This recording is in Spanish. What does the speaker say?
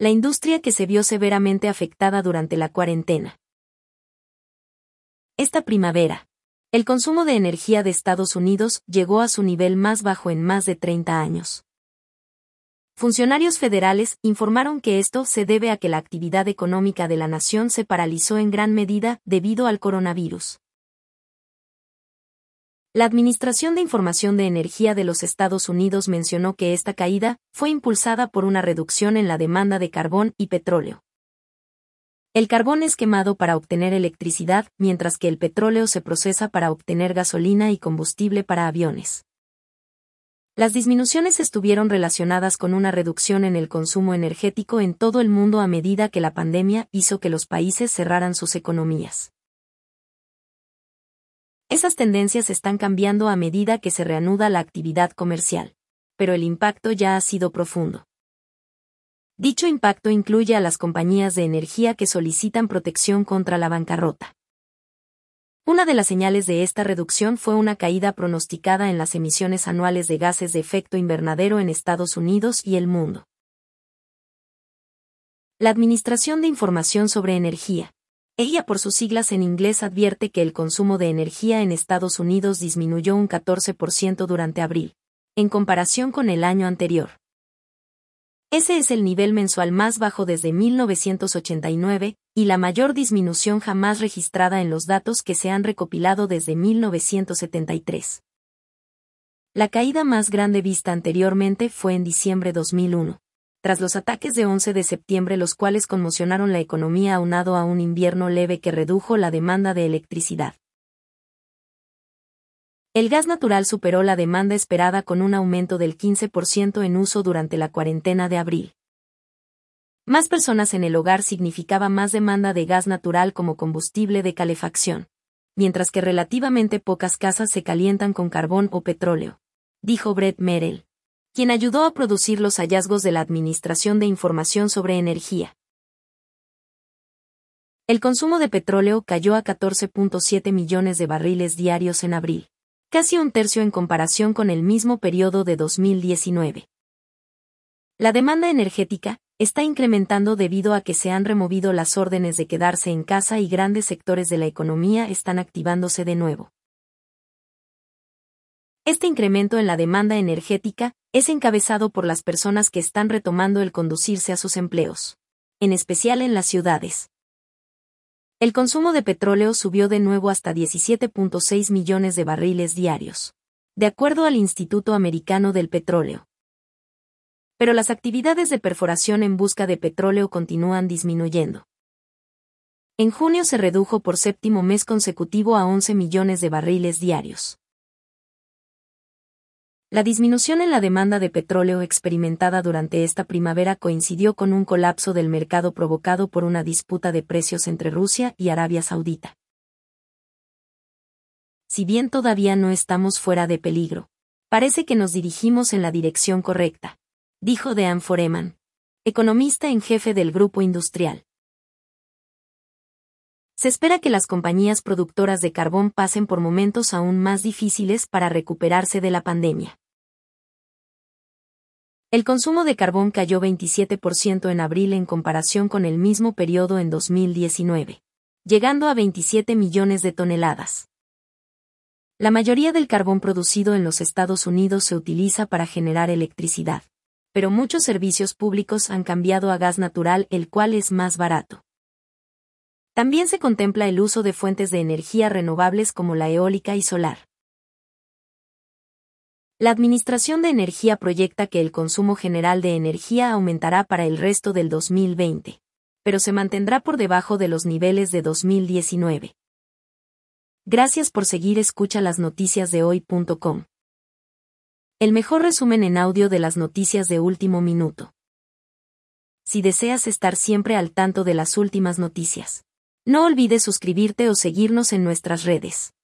la industria que se vio severamente afectada durante la cuarentena. Esta primavera, el consumo de energía de Estados Unidos llegó a su nivel más bajo en más de 30 años. Funcionarios federales informaron que esto se debe a que la actividad económica de la nación se paralizó en gran medida debido al coronavirus. La Administración de Información de Energía de los Estados Unidos mencionó que esta caída fue impulsada por una reducción en la demanda de carbón y petróleo. El carbón es quemado para obtener electricidad, mientras que el petróleo se procesa para obtener gasolina y combustible para aviones. Las disminuciones estuvieron relacionadas con una reducción en el consumo energético en todo el mundo a medida que la pandemia hizo que los países cerraran sus economías. Esas tendencias están cambiando a medida que se reanuda la actividad comercial, pero el impacto ya ha sido profundo. Dicho impacto incluye a las compañías de energía que solicitan protección contra la bancarrota. Una de las señales de esta reducción fue una caída pronosticada en las emisiones anuales de gases de efecto invernadero en Estados Unidos y el mundo. La Administración de Información sobre Energía. Ella por sus siglas en inglés advierte que el consumo de energía en Estados Unidos disminuyó un 14% durante abril, en comparación con el año anterior. Ese es el nivel mensual más bajo desde 1989, y la mayor disminución jamás registrada en los datos que se han recopilado desde 1973. La caída más grande vista anteriormente fue en diciembre 2001, tras los ataques de 11 de septiembre los cuales conmocionaron la economía aunado a un invierno leve que redujo la demanda de electricidad. El gas natural superó la demanda esperada con un aumento del 15% en uso durante la cuarentena de abril. Más personas en el hogar significaba más demanda de gas natural como combustible de calefacción, mientras que relativamente pocas casas se calientan con carbón o petróleo, dijo Brett Merrill, quien ayudó a producir los hallazgos de la Administración de Información sobre Energía. El consumo de petróleo cayó a 14.7 millones de barriles diarios en abril casi un tercio en comparación con el mismo periodo de 2019. La demanda energética está incrementando debido a que se han removido las órdenes de quedarse en casa y grandes sectores de la economía están activándose de nuevo. Este incremento en la demanda energética es encabezado por las personas que están retomando el conducirse a sus empleos, en especial en las ciudades. El consumo de petróleo subió de nuevo hasta 17.6 millones de barriles diarios, de acuerdo al Instituto Americano del Petróleo. Pero las actividades de perforación en busca de petróleo continúan disminuyendo. En junio se redujo por séptimo mes consecutivo a 11 millones de barriles diarios. La disminución en la demanda de petróleo experimentada durante esta primavera coincidió con un colapso del mercado provocado por una disputa de precios entre Rusia y Arabia Saudita. Si bien todavía no estamos fuera de peligro, parece que nos dirigimos en la dirección correcta, dijo Dean Foreman, economista en jefe del grupo industrial. Se espera que las compañías productoras de carbón pasen por momentos aún más difíciles para recuperarse de la pandemia. El consumo de carbón cayó 27% en abril en comparación con el mismo periodo en 2019, llegando a 27 millones de toneladas. La mayoría del carbón producido en los Estados Unidos se utiliza para generar electricidad, pero muchos servicios públicos han cambiado a gas natural el cual es más barato. También se contempla el uso de fuentes de energía renovables como la eólica y solar. La Administración de Energía proyecta que el consumo general de energía aumentará para el resto del 2020, pero se mantendrá por debajo de los niveles de 2019. Gracias por seguir escucha las noticias de hoy.com. El mejor resumen en audio de las noticias de último minuto. Si deseas estar siempre al tanto de las últimas noticias, no olvides suscribirte o seguirnos en nuestras redes.